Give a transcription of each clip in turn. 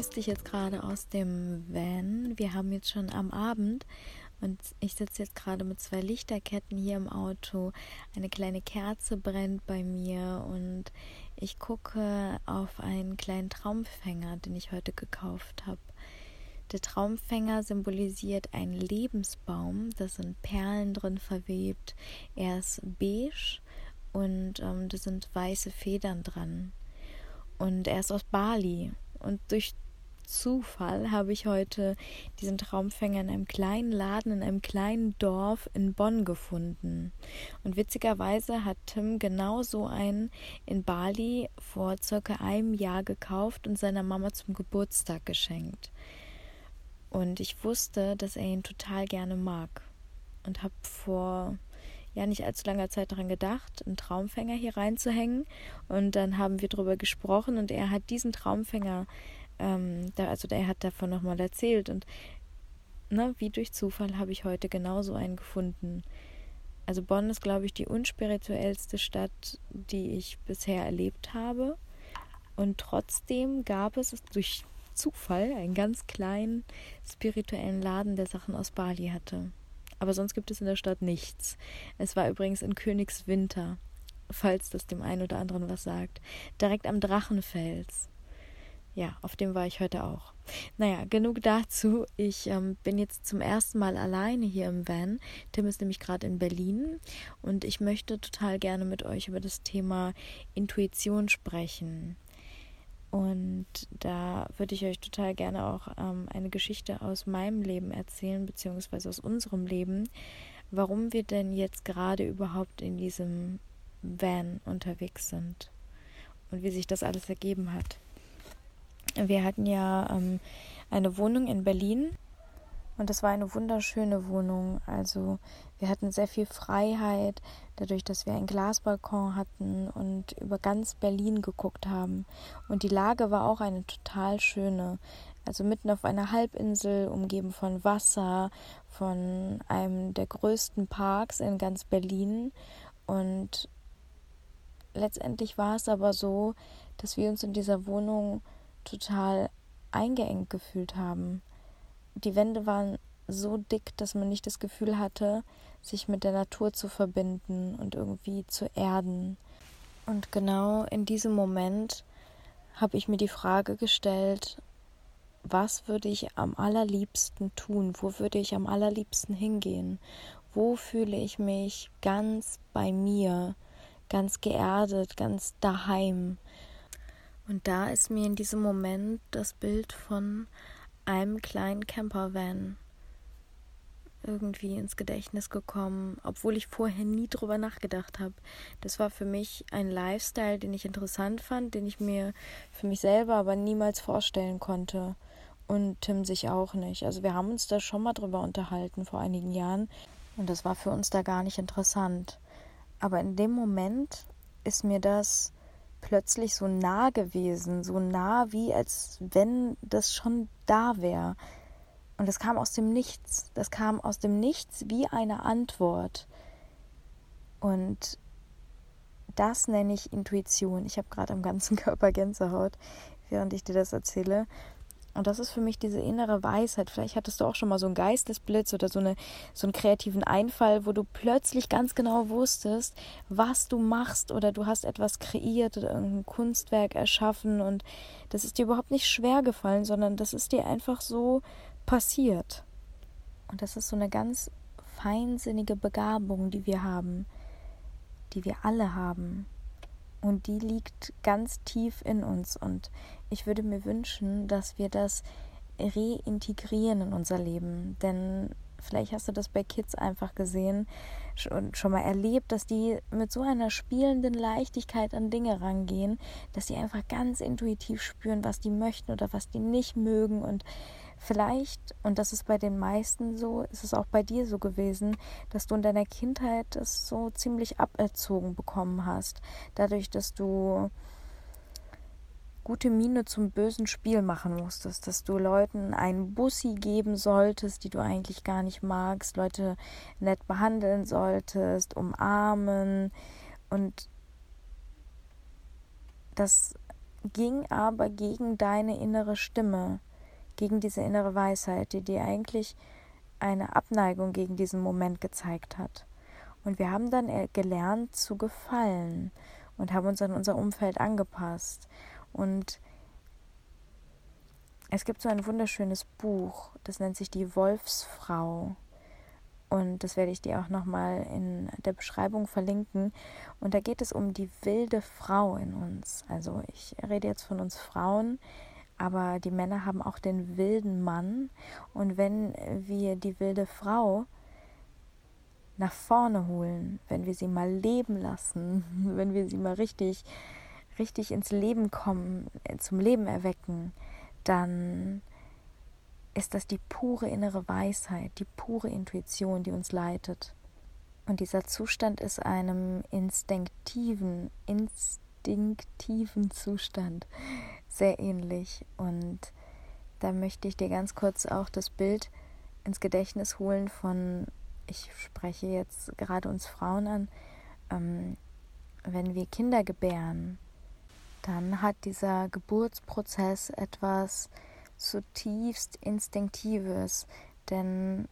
Grüße dich jetzt gerade aus dem Van. Wir haben jetzt schon am Abend und ich sitze jetzt gerade mit zwei Lichterketten hier im Auto. Eine kleine Kerze brennt bei mir und ich gucke auf einen kleinen Traumfänger, den ich heute gekauft habe. Der Traumfänger symbolisiert einen Lebensbaum, da sind Perlen drin verwebt. Er ist beige und ähm, da sind weiße Federn dran. Und er ist aus Bali. Und durch Zufall habe ich heute diesen Traumfänger in einem kleinen Laden, in einem kleinen Dorf in Bonn gefunden. Und witzigerweise hat Tim genau so einen in Bali vor circa einem Jahr gekauft und seiner Mama zum Geburtstag geschenkt. Und ich wusste, dass er ihn total gerne mag. Und habe vor ja nicht allzu langer Zeit daran gedacht, einen Traumfänger hier reinzuhängen. Und dann haben wir darüber gesprochen und er hat diesen Traumfänger, ähm, da, also er hat davon nochmal erzählt. Und ne, wie durch Zufall habe ich heute genauso einen gefunden. Also Bonn ist, glaube ich, die unspirituellste Stadt, die ich bisher erlebt habe. Und trotzdem gab es durch Zufall einen ganz kleinen spirituellen Laden, der Sachen aus Bali hatte aber sonst gibt es in der Stadt nichts. Es war übrigens in Königswinter, falls das dem einen oder anderen was sagt, direkt am Drachenfels. Ja, auf dem war ich heute auch. Naja, genug dazu. Ich ähm, bin jetzt zum ersten Mal alleine hier im Van. Tim ist nämlich gerade in Berlin und ich möchte total gerne mit euch über das Thema Intuition sprechen. Und da würde ich euch total gerne auch ähm, eine Geschichte aus meinem Leben erzählen, beziehungsweise aus unserem Leben, warum wir denn jetzt gerade überhaupt in diesem Van unterwegs sind und wie sich das alles ergeben hat. Wir hatten ja ähm, eine Wohnung in Berlin und das war eine wunderschöne Wohnung. Also wir hatten sehr viel Freiheit, dadurch, dass wir einen Glasbalkon hatten und über ganz Berlin geguckt haben. Und die Lage war auch eine total schöne. Also mitten auf einer Halbinsel, umgeben von Wasser, von einem der größten Parks in ganz Berlin. Und letztendlich war es aber so, dass wir uns in dieser Wohnung total eingeengt gefühlt haben die Wände waren so dick, dass man nicht das Gefühl hatte, sich mit der Natur zu verbinden und irgendwie zu erden. Und genau in diesem Moment habe ich mir die Frage gestellt, was würde ich am allerliebsten tun? Wo würde ich am allerliebsten hingehen? Wo fühle ich mich ganz bei mir, ganz geerdet, ganz daheim? Und da ist mir in diesem Moment das Bild von einem kleinen Campervan irgendwie ins Gedächtnis gekommen, obwohl ich vorher nie drüber nachgedacht habe. Das war für mich ein Lifestyle, den ich interessant fand, den ich mir für mich selber aber niemals vorstellen konnte. Und Tim sich auch nicht. Also wir haben uns da schon mal drüber unterhalten vor einigen Jahren und das war für uns da gar nicht interessant. Aber in dem Moment ist mir das plötzlich so nah gewesen, so nah wie als wenn das schon da wäre. Und das kam aus dem Nichts. Das kam aus dem Nichts wie eine Antwort. Und das nenne ich Intuition. Ich habe gerade am ganzen Körper Gänsehaut, während ich dir das erzähle. Und das ist für mich diese innere Weisheit. Vielleicht hattest du auch schon mal so einen Geistesblitz oder so, eine, so einen kreativen Einfall, wo du plötzlich ganz genau wusstest, was du machst oder du hast etwas kreiert oder irgendein Kunstwerk erschaffen und das ist dir überhaupt nicht schwer gefallen, sondern das ist dir einfach so passiert. Und das ist so eine ganz feinsinnige Begabung, die wir haben, die wir alle haben und die liegt ganz tief in uns. Und ich würde mir wünschen, dass wir das reintegrieren in unser Leben. Denn vielleicht hast du das bei Kids einfach gesehen und schon mal erlebt, dass die mit so einer spielenden Leichtigkeit an Dinge rangehen, dass sie einfach ganz intuitiv spüren, was die möchten oder was die nicht mögen und Vielleicht, und das ist bei den meisten so, ist es auch bei dir so gewesen, dass du in deiner Kindheit es so ziemlich aberzogen bekommen hast. Dadurch, dass du gute Miene zum bösen Spiel machen musstest, dass du Leuten einen Bussi geben solltest, die du eigentlich gar nicht magst, Leute nett behandeln solltest, umarmen und das ging aber gegen deine innere Stimme, gegen diese innere Weisheit, die dir eigentlich eine Abneigung gegen diesen Moment gezeigt hat. Und wir haben dann gelernt zu gefallen und haben uns an unser Umfeld angepasst. Und es gibt so ein wunderschönes Buch, das nennt sich Die Wolfsfrau. Und das werde ich dir auch nochmal in der Beschreibung verlinken. Und da geht es um die wilde Frau in uns. Also ich rede jetzt von uns Frauen, aber die Männer haben auch den wilden Mann. Und wenn wir die wilde Frau nach vorne holen, wenn wir sie mal leben lassen, wenn wir sie mal richtig, richtig ins Leben kommen, zum Leben erwecken, dann ist das die pure innere Weisheit, die pure Intuition, die uns leitet. Und dieser Zustand ist einem instinktiven, instinktiven Zustand sehr ähnlich. Und da möchte ich dir ganz kurz auch das Bild ins Gedächtnis holen von, ich spreche jetzt gerade uns Frauen an, ähm, wenn wir Kinder gebären, dann hat dieser Geburtsprozess etwas zutiefst Instinktives, denn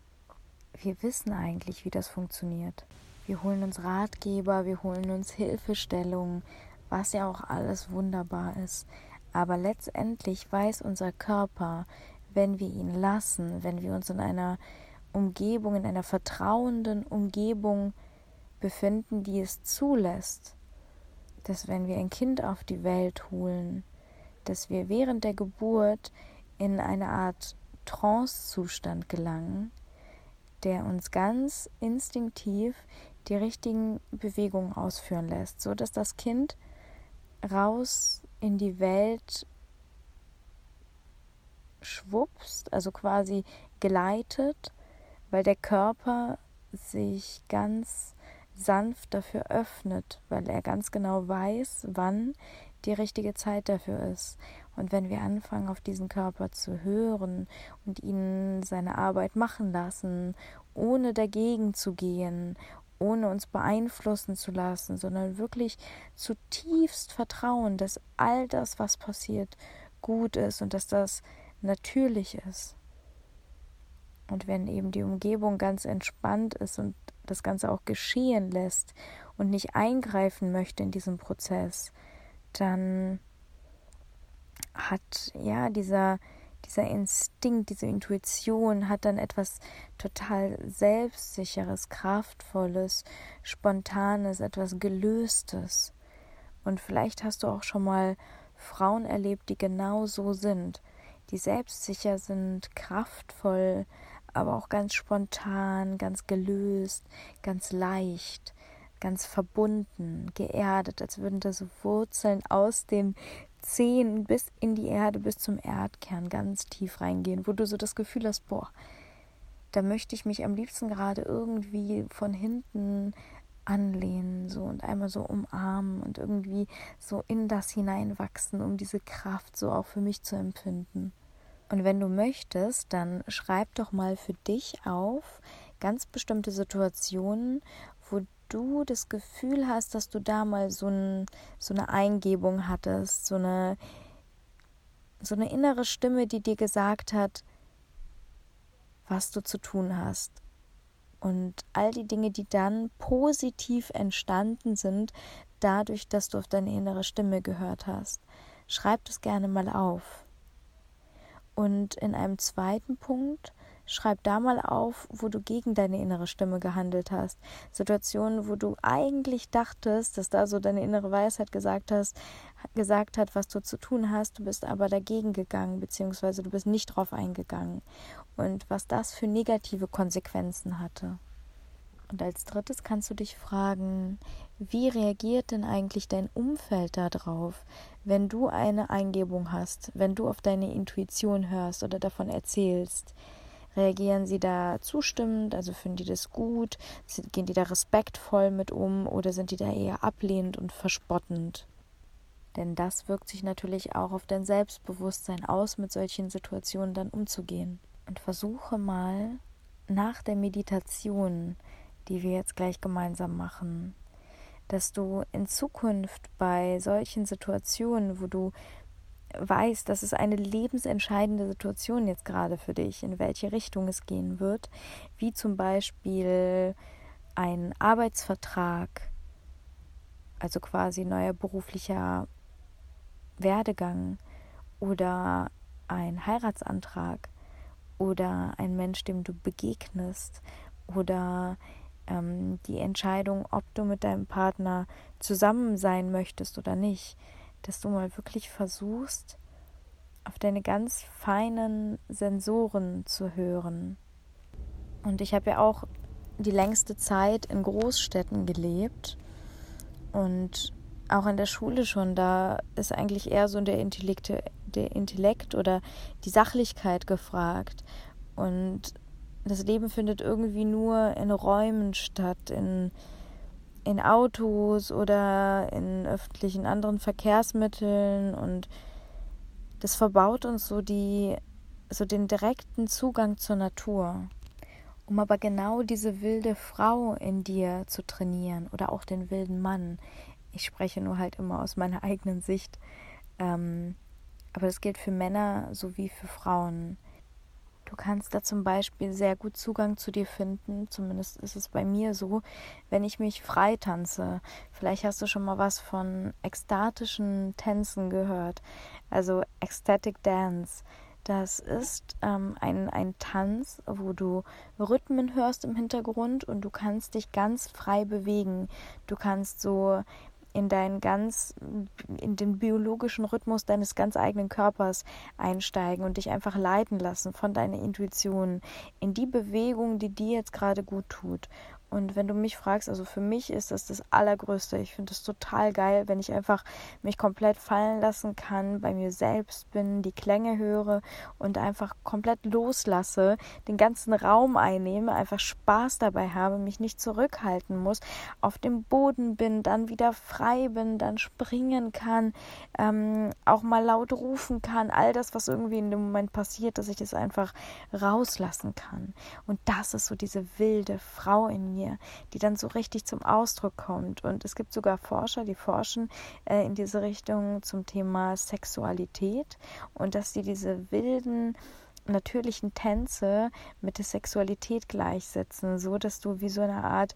wir wissen eigentlich, wie das funktioniert. Wir holen uns Ratgeber, wir holen uns Hilfestellungen, was ja auch alles wunderbar ist. Aber letztendlich weiß unser Körper, wenn wir ihn lassen, wenn wir uns in einer Umgebung, in einer vertrauenden Umgebung befinden, die es zulässt, dass wenn wir ein Kind auf die Welt holen, dass wir während der Geburt in eine Art Trance-Zustand gelangen, der uns ganz instinktiv die richtigen Bewegungen ausführen lässt, so dass das Kind raus in die Welt schwupst, also quasi geleitet, weil der Körper sich ganz sanft dafür öffnet, weil er ganz genau weiß, wann die richtige Zeit dafür ist. Und wenn wir anfangen, auf diesen Körper zu hören und ihn seine Arbeit machen lassen, ohne dagegen zu gehen, ohne uns beeinflussen zu lassen, sondern wirklich zutiefst vertrauen, dass all das, was passiert, gut ist und dass das natürlich ist. Und wenn eben die Umgebung ganz entspannt ist und das Ganze auch geschehen lässt und nicht eingreifen möchte in diesen Prozess, dann hat ja dieser dieser Instinkt, diese Intuition hat dann etwas total selbstsicheres, kraftvolles, spontanes, etwas gelöstes. Und vielleicht hast du auch schon mal Frauen erlebt, die genau so sind, die selbstsicher sind, kraftvoll, aber auch ganz spontan, ganz gelöst, ganz leicht, ganz verbunden, geerdet, als würden da so Wurzeln aus den Zehen bis in die Erde, bis zum Erdkern ganz tief reingehen, wo du so das Gefühl hast, boah, da möchte ich mich am liebsten gerade irgendwie von hinten anlehnen so und einmal so umarmen und irgendwie so in das hineinwachsen, um diese Kraft so auch für mich zu empfinden. Und wenn du möchtest, dann schreib doch mal für dich auf ganz bestimmte Situationen, wo du das Gefühl hast, dass du da mal so, ein, so eine Eingebung hattest, so eine, so eine innere Stimme, die dir gesagt hat, was du zu tun hast. Und all die Dinge, die dann positiv entstanden sind, dadurch, dass du auf deine innere Stimme gehört hast. Schreib das gerne mal auf. Und in einem zweiten Punkt schreib da mal auf, wo du gegen deine innere Stimme gehandelt hast. Situationen, wo du eigentlich dachtest, dass da so deine innere Weisheit gesagt hast, gesagt hat, was du zu tun hast, du bist aber dagegen gegangen, beziehungsweise du bist nicht drauf eingegangen. Und was das für negative Konsequenzen hatte. Und als drittes kannst du dich fragen, wie reagiert denn eigentlich dein Umfeld darauf, wenn du eine Eingebung hast, wenn du auf deine Intuition hörst oder davon erzählst? Reagieren sie da zustimmend, also finden die das gut, gehen die da respektvoll mit um oder sind die da eher ablehnend und verspottend? Denn das wirkt sich natürlich auch auf dein Selbstbewusstsein aus, mit solchen Situationen dann umzugehen. Und versuche mal nach der Meditation die wir jetzt gleich gemeinsam machen, dass du in Zukunft bei solchen Situationen, wo du weißt, das ist eine lebensentscheidende Situation jetzt gerade für dich, in welche Richtung es gehen wird, wie zum Beispiel ein Arbeitsvertrag, also quasi neuer beruflicher Werdegang oder ein Heiratsantrag oder ein Mensch, dem du begegnest oder ähm, die Entscheidung, ob du mit deinem Partner zusammen sein möchtest oder nicht, dass du mal wirklich versuchst, auf deine ganz feinen Sensoren zu hören. Und ich habe ja auch die längste Zeit in Großstädten gelebt und auch in der Schule schon, da ist eigentlich eher so der Intellekt, der Intellekt oder die Sachlichkeit gefragt. Und das Leben findet irgendwie nur in Räumen statt, in, in Autos oder in öffentlichen anderen Verkehrsmitteln und das verbaut uns so die so den direkten Zugang zur Natur. Um aber genau diese wilde Frau in dir zu trainieren oder auch den wilden Mann. Ich spreche nur halt immer aus meiner eigenen Sicht. Ähm, aber das gilt für Männer sowie für Frauen. Du kannst da zum Beispiel sehr gut Zugang zu dir finden, zumindest ist es bei mir so, wenn ich mich frei tanze. Vielleicht hast du schon mal was von ekstatischen Tänzen gehört, also Ecstatic Dance. Das ist ähm, ein, ein Tanz, wo du Rhythmen hörst im Hintergrund und du kannst dich ganz frei bewegen. Du kannst so in deinen ganz, in den biologischen Rhythmus deines ganz eigenen Körpers einsteigen und dich einfach leiten lassen von deiner Intuition in die Bewegung, die dir jetzt gerade gut tut. Und wenn du mich fragst, also für mich ist das das Allergrößte. Ich finde es total geil, wenn ich einfach mich komplett fallen lassen kann, bei mir selbst bin, die Klänge höre und einfach komplett loslasse, den ganzen Raum einnehme, einfach Spaß dabei habe, mich nicht zurückhalten muss, auf dem Boden bin, dann wieder frei bin, dann springen kann, ähm, auch mal laut rufen kann, all das, was irgendwie in dem Moment passiert, dass ich es einfach rauslassen kann. Und das ist so diese wilde Frau in mir mir, die dann so richtig zum Ausdruck kommt. Und es gibt sogar Forscher, die forschen äh, in diese Richtung zum Thema Sexualität und dass sie diese wilden natürlichen Tänze mit der Sexualität gleichsetzen, so dass du wie so eine Art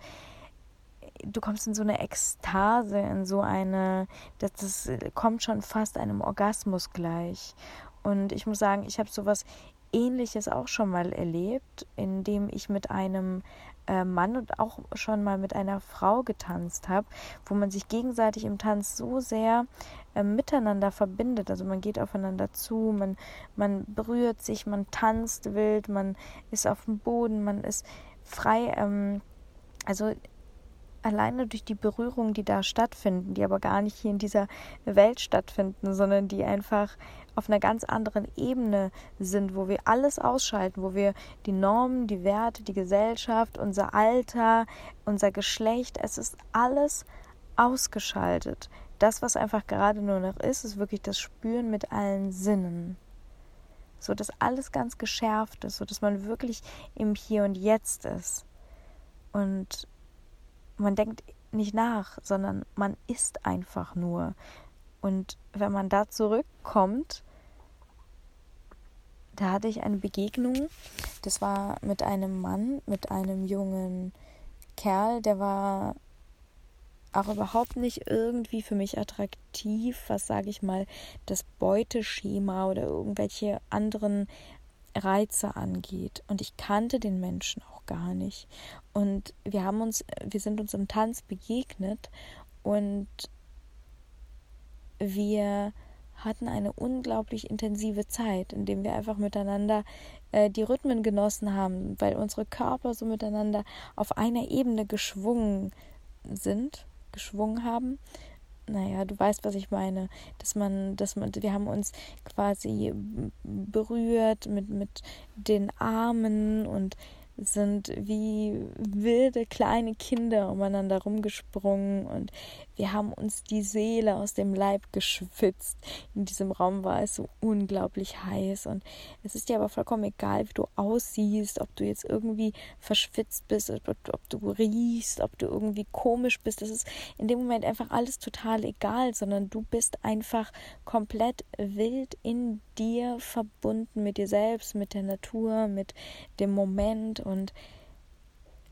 du kommst in so eine Ekstase, in so eine, das, das kommt schon fast einem Orgasmus gleich. Und ich muss sagen, ich habe sowas Ähnliches auch schon mal erlebt, indem ich mit einem äh, Mann und auch schon mal mit einer Frau getanzt habe, wo man sich gegenseitig im Tanz so sehr äh, miteinander verbindet. Also man geht aufeinander zu, man, man berührt sich, man tanzt wild, man ist auf dem Boden, man ist frei. Ähm, also alleine durch die Berührungen, die da stattfinden, die aber gar nicht hier in dieser Welt stattfinden, sondern die einfach auf einer ganz anderen Ebene sind, wo wir alles ausschalten, wo wir die Normen, die Werte, die Gesellschaft, unser Alter, unser Geschlecht, es ist alles ausgeschaltet. Das, was einfach gerade nur noch ist, ist wirklich das Spüren mit allen Sinnen. So dass alles ganz geschärft ist, so dass man wirklich im Hier und Jetzt ist. Und man denkt nicht nach, sondern man ist einfach nur. Und wenn man da zurückkommt, da hatte ich eine Begegnung. Das war mit einem Mann, mit einem jungen Kerl, der war auch überhaupt nicht irgendwie für mich attraktiv, was sage ich mal, das Beuteschema oder irgendwelche anderen Reize angeht. Und ich kannte den Menschen auch gar nicht. Und wir haben uns, wir sind uns im Tanz begegnet und wir hatten eine unglaublich intensive Zeit, in dem wir einfach miteinander äh, die Rhythmen genossen haben, weil unsere Körper so miteinander auf einer Ebene geschwungen sind, geschwungen haben. Naja, du weißt, was ich meine. Dass man, dass man, wir haben uns quasi berührt mit, mit den Armen und sind wie wilde kleine Kinder umeinander rumgesprungen und wir haben uns die Seele aus dem Leib geschwitzt. In diesem Raum war es so unglaublich heiß und es ist dir aber vollkommen egal, wie du aussiehst, ob du jetzt irgendwie verschwitzt bist, ob, ob du riechst, ob du irgendwie komisch bist. Das ist in dem Moment einfach alles total egal, sondern du bist einfach komplett wild in dir verbunden mit dir selbst, mit der Natur, mit dem Moment und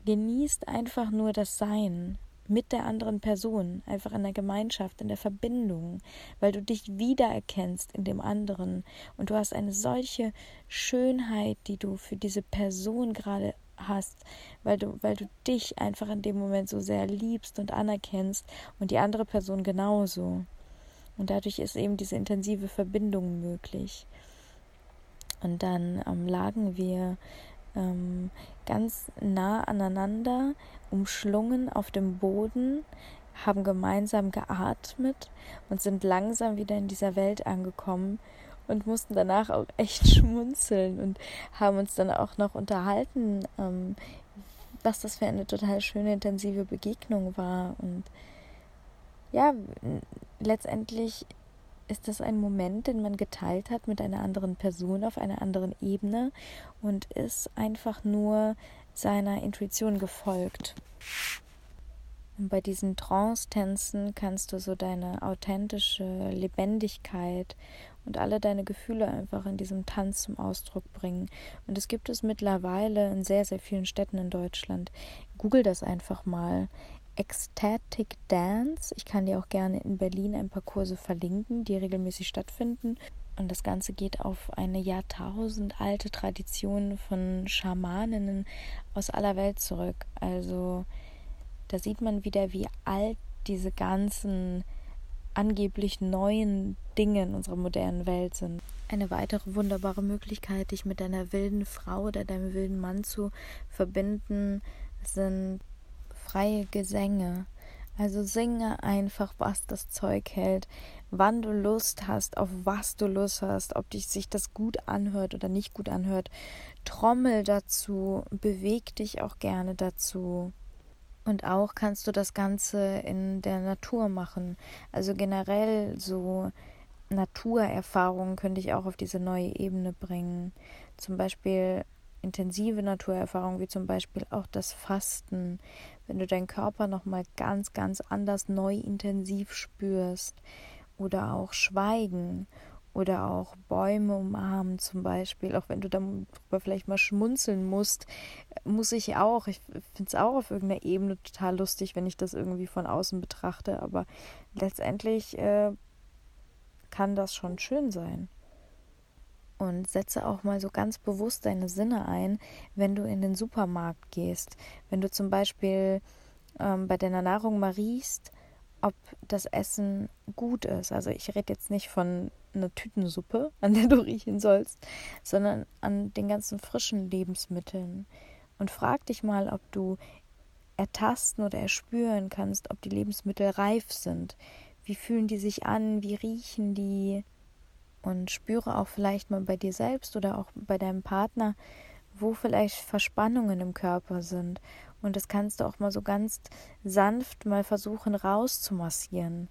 genießt einfach nur das Sein mit der anderen Person, einfach in der Gemeinschaft, in der Verbindung, weil du dich wiedererkennst in dem anderen und du hast eine solche Schönheit, die du für diese Person gerade hast, weil du, weil du dich einfach in dem Moment so sehr liebst und anerkennst und die andere Person genauso. Und dadurch ist eben diese intensive Verbindung möglich. Und dann ähm, lagen wir ähm, ganz nah aneinander, umschlungen auf dem Boden, haben gemeinsam geatmet und sind langsam wieder in dieser Welt angekommen und mussten danach auch echt schmunzeln und haben uns dann auch noch unterhalten, ähm, was das für eine total schöne, intensive Begegnung war. Und ja, letztendlich ist das ein Moment, den man geteilt hat mit einer anderen Person auf einer anderen Ebene und ist einfach nur seiner Intuition gefolgt. Und bei diesen Trance-Tänzen kannst du so deine authentische Lebendigkeit und alle deine Gefühle einfach in diesem Tanz zum Ausdruck bringen. Und es gibt es mittlerweile in sehr, sehr vielen Städten in Deutschland. Google das einfach mal. Ecstatic Dance. Ich kann dir auch gerne in Berlin ein paar Kurse verlinken, die regelmäßig stattfinden. Und das Ganze geht auf eine jahrtausendalte Tradition von Schamaninnen aus aller Welt zurück. Also da sieht man wieder, wie alt diese ganzen angeblich neuen Dinge in unserer modernen Welt sind. Eine weitere wunderbare Möglichkeit, dich mit deiner wilden Frau oder deinem wilden Mann zu verbinden, sind freie Gesänge. Also singe einfach, was das Zeug hält, wann du Lust hast, auf was du Lust hast, ob dich sich das gut anhört oder nicht gut anhört. Trommel dazu, beweg dich auch gerne dazu. Und auch kannst du das Ganze in der Natur machen. Also generell so Naturerfahrungen könnte ich auch auf diese neue Ebene bringen. Zum Beispiel intensive Naturerfahrungen, wie zum Beispiel auch das Fasten, wenn du deinen Körper nochmal ganz, ganz anders neu intensiv spürst. Oder auch Schweigen oder auch Bäume umarmen zum Beispiel, auch wenn du darüber vielleicht mal schmunzeln musst, muss ich auch. Ich finde es auch auf irgendeiner Ebene total lustig, wenn ich das irgendwie von außen betrachte, aber letztendlich äh, kann das schon schön sein. Und setze auch mal so ganz bewusst deine Sinne ein, wenn du in den Supermarkt gehst. Wenn du zum Beispiel ähm, bei deiner Nahrung mal riechst, ob das Essen gut ist. Also ich rede jetzt nicht von einer Tütensuppe, an der du riechen sollst, sondern an den ganzen frischen Lebensmitteln. Und frag dich mal, ob du ertasten oder erspüren kannst, ob die Lebensmittel reif sind. Wie fühlen die sich an? Wie riechen die? Und spüre auch vielleicht mal bei dir selbst oder auch bei deinem Partner, wo vielleicht Verspannungen im Körper sind und das kannst du auch mal so ganz sanft mal versuchen rauszumassieren,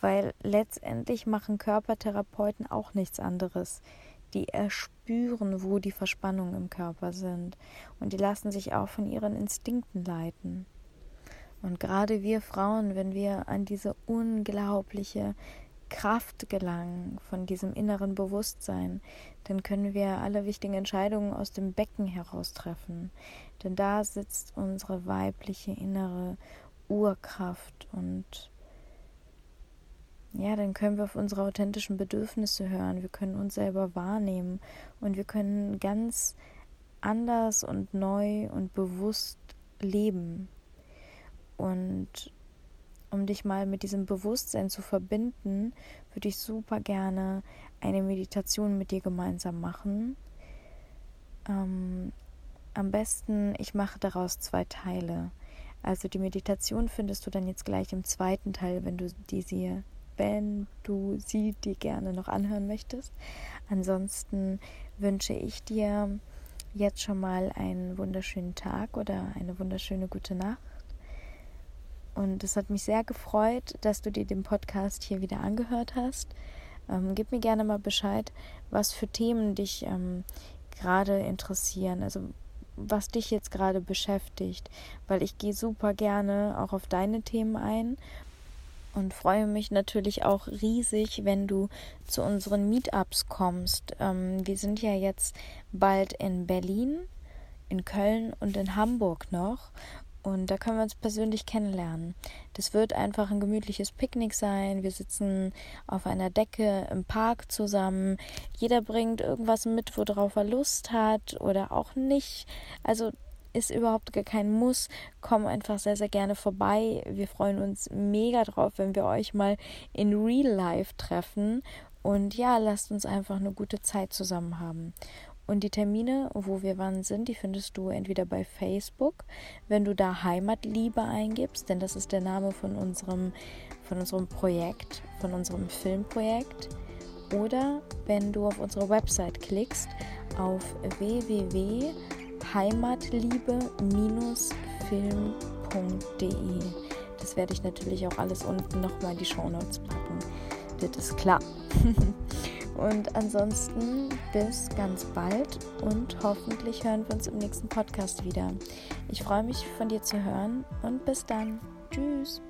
weil letztendlich machen Körpertherapeuten auch nichts anderes. Die erspüren, wo die Verspannungen im Körper sind und die lassen sich auch von ihren Instinkten leiten. Und gerade wir Frauen, wenn wir an diese unglaubliche Kraft gelangen, von diesem inneren Bewusstsein, dann können wir alle wichtigen Entscheidungen aus dem Becken heraus treffen. Denn da sitzt unsere weibliche innere Urkraft und ja, dann können wir auf unsere authentischen Bedürfnisse hören, wir können uns selber wahrnehmen und wir können ganz anders und neu und bewusst leben. Und um dich mal mit diesem Bewusstsein zu verbinden, würde ich super gerne eine Meditation mit dir gemeinsam machen. Ähm, am besten, ich mache daraus zwei Teile. Also die Meditation findest du dann jetzt gleich im zweiten Teil, wenn du die sie, wenn du sie dir gerne noch anhören möchtest. Ansonsten wünsche ich dir jetzt schon mal einen wunderschönen Tag oder eine wunderschöne gute Nacht Und es hat mich sehr gefreut, dass du dir den Podcast hier wieder angehört hast. Ähm, gib mir gerne mal Bescheid, was für Themen dich ähm, gerade interessieren. Also was dich jetzt gerade beschäftigt, weil ich gehe super gerne auch auf deine Themen ein und freue mich natürlich auch riesig, wenn du zu unseren Meetups kommst. Ähm, wir sind ja jetzt bald in Berlin, in Köln und in Hamburg noch. Und da können wir uns persönlich kennenlernen. Das wird einfach ein gemütliches Picknick sein. Wir sitzen auf einer Decke im Park zusammen. Jeder bringt irgendwas mit, worauf er Lust hat oder auch nicht. Also ist überhaupt gar kein Muss. Komm einfach sehr, sehr gerne vorbei. Wir freuen uns mega drauf, wenn wir euch mal in Real Life treffen. Und ja, lasst uns einfach eine gute Zeit zusammen haben. Und die Termine, wo wir wann sind, die findest du entweder bei Facebook, wenn du da Heimatliebe eingibst, denn das ist der Name von unserem, von unserem Projekt, von unserem Filmprojekt. Oder wenn du auf unsere Website klickst, auf www.heimatliebe-film.de. Das werde ich natürlich auch alles unten nochmal in die Shownotes packen. Das ist klar. Und ansonsten bis ganz bald und hoffentlich hören wir uns im nächsten Podcast wieder. Ich freue mich von dir zu hören und bis dann. Tschüss.